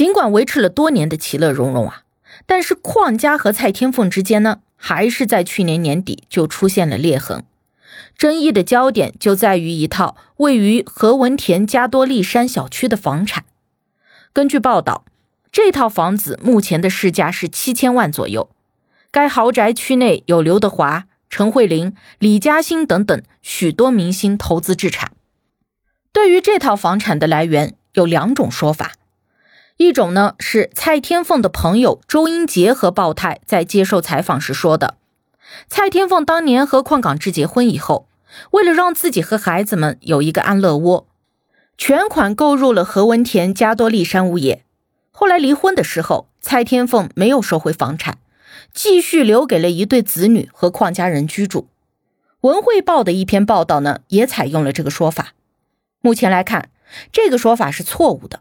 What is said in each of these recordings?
尽管维持了多年的其乐融融啊，但是邝家和蔡天凤之间呢，还是在去年年底就出现了裂痕。争议的焦点就在于一套位于何文田加多利山小区的房产。根据报道，这套房子目前的市价是七千万左右。该豪宅区内有刘德华、陈慧琳、李嘉欣等等许多明星投资置产。对于这套房产的来源，有两种说法。一种呢是蔡天凤的朋友周英杰和鲍泰在接受采访时说的。蔡天凤当年和邝港志结婚以后，为了让自己和孩子们有一个安乐窝，全款购入了何文田加多利山物业。后来离婚的时候，蔡天凤没有收回房产，继续留给了一对子女和邝家人居住。文汇报的一篇报道呢，也采用了这个说法。目前来看，这个说法是错误的。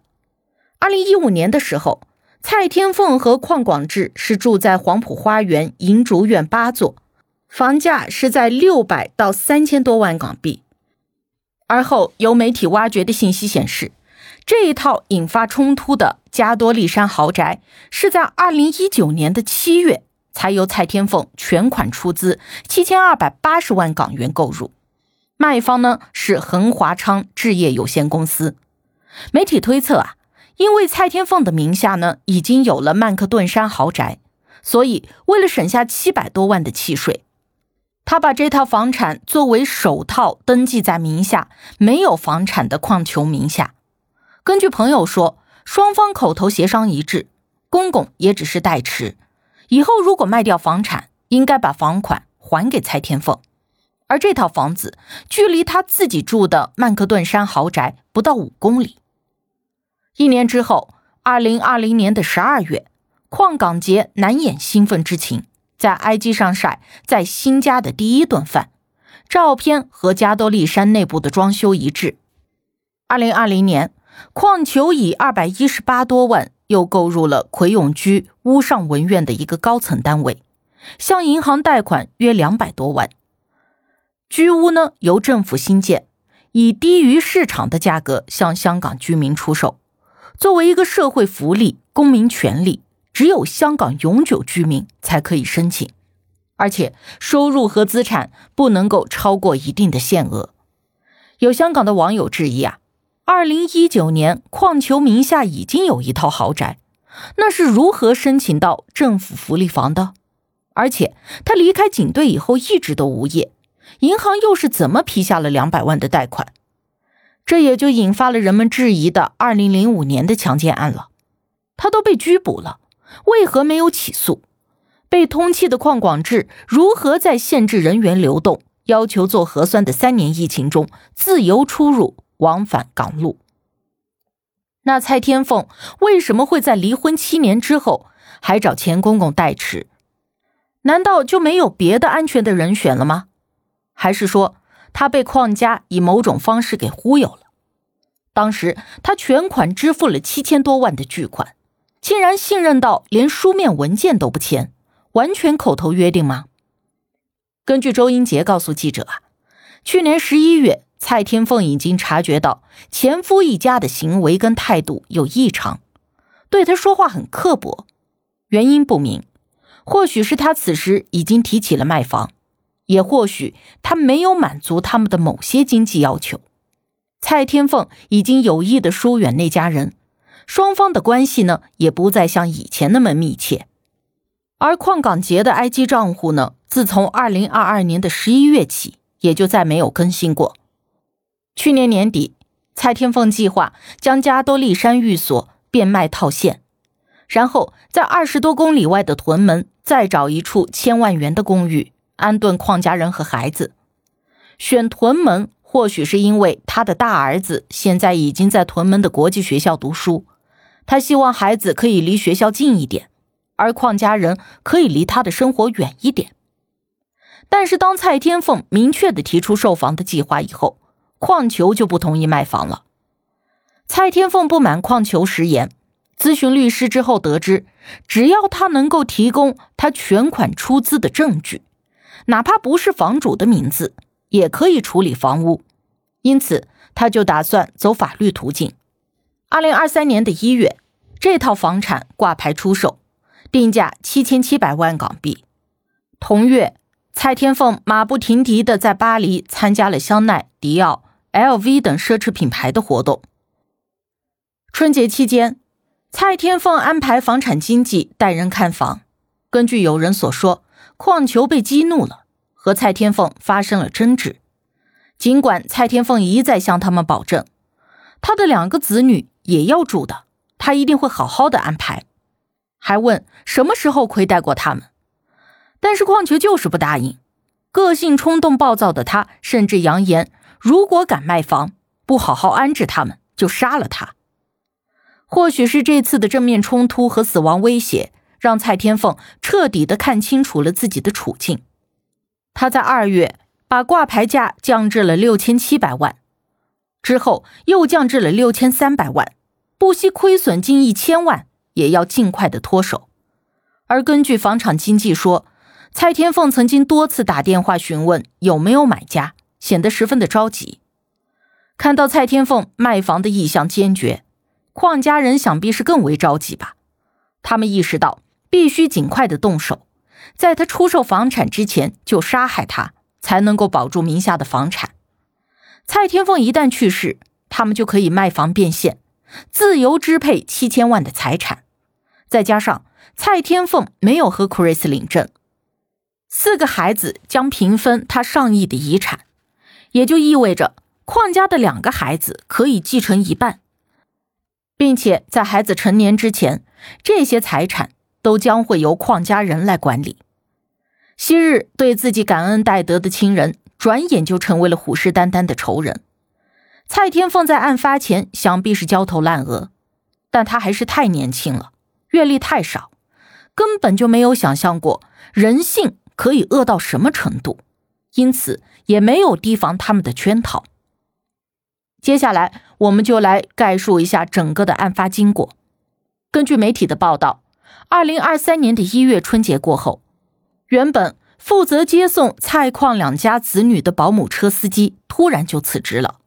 二零一五年的时候，蔡天凤和邝广志是住在黄埔花园银竹苑八座，房价是在六百到三千多万港币。而后由媒体挖掘的信息显示，这一套引发冲突的加多利山豪宅是在二零一九年的七月才由蔡天凤全款出资七千二百八十万港元购入，卖方呢是恒华昌置业有限公司。媒体推测啊。因为蔡天凤的名下呢已经有了曼克顿山豪宅，所以为了省下七百多万的契税，他把这套房产作为首套登记在名下没有房产的矿球名下。根据朋友说，双方口头协商一致，公公也只是代持，以后如果卖掉房产，应该把房款还给蔡天凤。而这套房子距离他自己住的曼克顿山豪宅不到五公里。一年之后，二零二零年的十二月，邝港杰难掩兴奋之情，在 IG 上晒在新家的第一顿饭，照片和加多利山内部的装修一致。二零二零年，邝球以二百一十八多万又购入了葵涌居屋上文苑的一个高层单位，向银行贷款约两百多万。居屋呢由政府新建，以低于市场的价格向香港居民出售。作为一个社会福利、公民权利，只有香港永久居民才可以申请，而且收入和资产不能够超过一定的限额。有香港的网友质疑啊，二零一九年矿球名下已经有一套豪宅，那是如何申请到政府福利房的？而且他离开警队以后一直都无业，银行又是怎么批下了两百万的贷款？这也就引发了人们质疑的二零零五年的强奸案了，他都被拘捕了，为何没有起诉？被通缉的邝广志如何在限制人员流动、要求做核酸的三年疫情中自由出入、往返港路？那蔡天凤为什么会在离婚七年之后还找钱公公代持？难道就没有别的安全的人选了吗？还是说？他被邝家以某种方式给忽悠了。当时他全款支付了七千多万的巨款，竟然信任到连书面文件都不签，完全口头约定吗？根据周英杰告诉记者啊，去年十一月，蔡天凤已经察觉到前夫一家的行为跟态度有异常，对他说话很刻薄，原因不明，或许是他此时已经提起了卖房。也或许他没有满足他们的某些经济要求，蔡天凤已经有意的疏远那家人，双方的关系呢也不再像以前那么密切。而邝港杰的 IG 账户呢，自从二零二二年的十一月起，也就再没有更新过。去年年底，蔡天凤计划将加多利山寓所变卖套现，然后在二十多公里外的屯门再找一处千万元的公寓。安顿邝家人和孩子，选屯门或许是因为他的大儿子现在已经在屯门的国际学校读书，他希望孩子可以离学校近一点，而邝家人可以离他的生活远一点。但是当蔡天凤明确的提出售房的计划以后，邝球就不同意卖房了。蔡天凤不满邝球食言，咨询律师之后得知，只要他能够提供他全款出资的证据，哪怕不是房主的名字，也可以处理房屋。因此，他就打算走法律途径。二零二三年的一月，这套房产挂牌出售，定价七千七百万港币。同月，蔡天凤马不停蹄地在巴黎参加了香奈、迪奥、LV 等奢侈品牌的活动。春节期间，蔡天凤安排房产经纪带人看房。根据有人所说，邝球被激怒了，和蔡天凤发生了争执。尽管蔡天凤一再向他们保证，他的两个子女也要住的，他一定会好好的安排，还问什么时候亏待过他们。但是邝球就是不答应，个性冲动暴躁的他，甚至扬言，如果敢卖房，不好好安置他们，就杀了他。或许是这次的正面冲突和死亡威胁，让蔡天凤彻底的看清楚了自己的处境。他在二月把挂牌价降至了六千七百万，之后又降至了六千三百万，不惜亏损近一千万，也要尽快的脱手。而根据房产经纪说，蔡天凤曾经多次打电话询问有没有买家，显得十分的着急。看到蔡天凤卖房的意向坚决。邝家人想必是更为着急吧？他们意识到必须尽快的动手，在他出售房产之前就杀害他，才能够保住名下的房产。蔡天凤一旦去世，他们就可以卖房变现，自由支配七千万的财产。再加上蔡天凤没有和 Chris 领证，四个孩子将平分他上亿的遗产，也就意味着邝家的两个孩子可以继承一半。并且在孩子成年之前，这些财产都将会由邝家人来管理。昔日对自己感恩戴德的亲人，转眼就成为了虎视眈眈的仇人。蔡天凤在案发前想必是焦头烂额，但他还是太年轻了，阅历太少，根本就没有想象过人性可以恶到什么程度，因此也没有提防他们的圈套。接下来，我们就来概述一下整个的案发经过。根据媒体的报道，二零二三年的一月春节过后，原本负责接送蔡矿两家子女的保姆车司机突然就辞职了。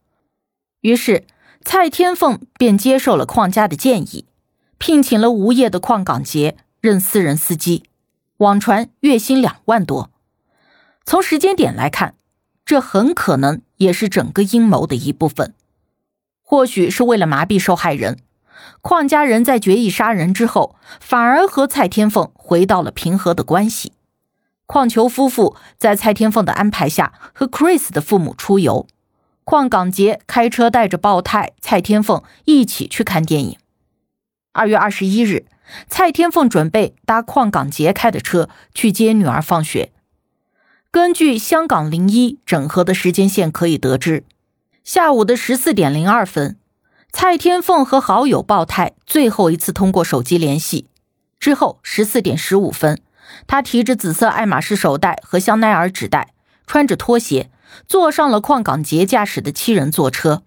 于是，蔡天凤便接受了矿家的建议，聘请了无业的矿港杰任私人司机，网传月薪两万多。从时间点来看，这很可能也是整个阴谋的一部分。或许是为了麻痹受害人，邝家人在决意杀人之后，反而和蔡天凤回到了平和的关系。邝球夫妇在蔡天凤的安排下和 Chris 的父母出游，邝港杰开车带着鲍太、蔡天凤一起去看电影。二月二十一日，蔡天凤准备搭邝港杰开的车去接女儿放学。根据香港零一整合的时间线可以得知。下午的十四点零二分，蔡天凤和好友鲍泰最后一次通过手机联系。之后十四点十五分，他提着紫色爱马仕手袋和香奈儿纸袋，穿着拖鞋，坐上了邝港杰驾驶的七人座车。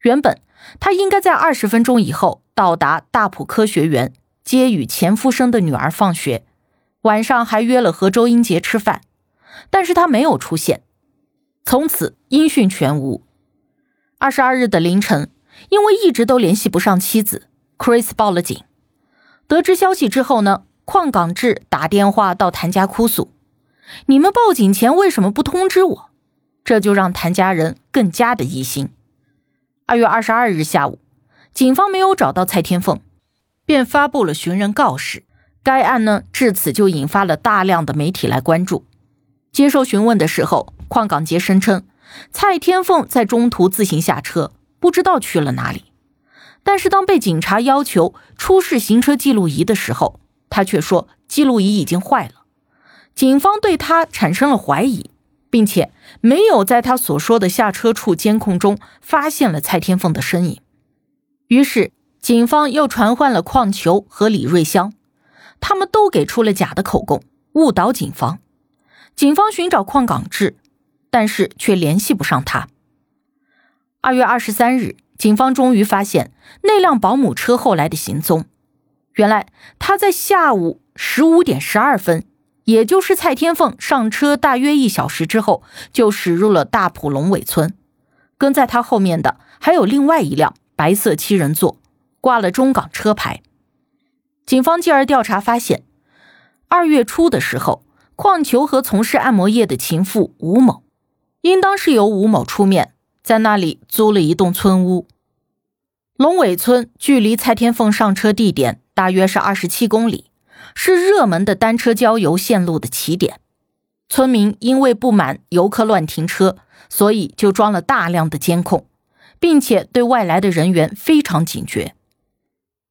原本他应该在二十分钟以后到达大埔科学园接与前夫生的女儿放学，晚上还约了和周英杰吃饭，但是他没有出现，从此音讯全无。二十二日的凌晨，因为一直都联系不上妻子，Chris 报了警。得知消息之后呢，邝港志打电话到谭家哭诉：“你们报警前为什么不通知我？”这就让谭家人更加的疑心。二月二十二日下午，警方没有找到蔡天凤，便发布了寻人告示。该案呢，至此就引发了大量的媒体来关注。接受询问的时候，邝港杰声称。蔡天凤在中途自行下车，不知道去了哪里。但是当被警察要求出示行车记录仪的时候，他却说记录仪已经坏了。警方对他产生了怀疑，并且没有在他所说的下车处监控中发现了蔡天凤的身影。于是，警方又传唤了邝球和李瑞香，他们都给出了假的口供，误导警方。警方寻找邝港志，但是却联系不上他。二月二十三日，警方终于发现那辆保姆车后来的行踪。原来，他在下午十五点十二分，也就是蔡天凤上车大约一小时之后，就驶入了大埔龙尾村。跟在他后面的还有另外一辆白色七人座，挂了中港车牌。警方继而调查发现，二月初的时候，矿球和从事按摩业的情妇吴某，应当是由吴某出面，在那里租了一栋村屋。龙尾村距离蔡天凤上车地点。大约是二十七公里，是热门的单车郊游线路的起点。村民因为不满游客乱停车，所以就装了大量的监控，并且对外来的人员非常警觉。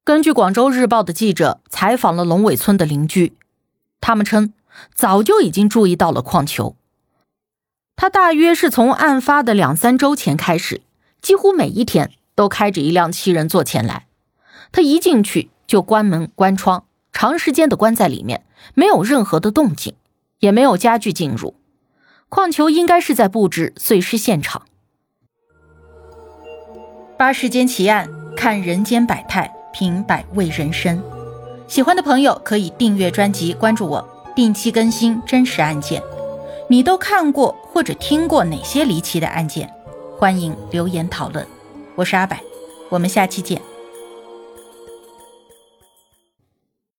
根据广州日报的记者采访了龙尾村的邻居，他们称早就已经注意到了矿球。他大约是从案发的两三周前开始，几乎每一天都开着一辆七人座前来。他一进去。就关门关窗，长时间的关在里面，没有任何的动静，也没有家具进入。矿球应该是在布置碎尸现场。八世间奇案，看人间百态，品百味人生。喜欢的朋友可以订阅专辑，关注我，定期更新真实案件。你都看过或者听过哪些离奇的案件？欢迎留言讨论。我是阿柏，我们下期见。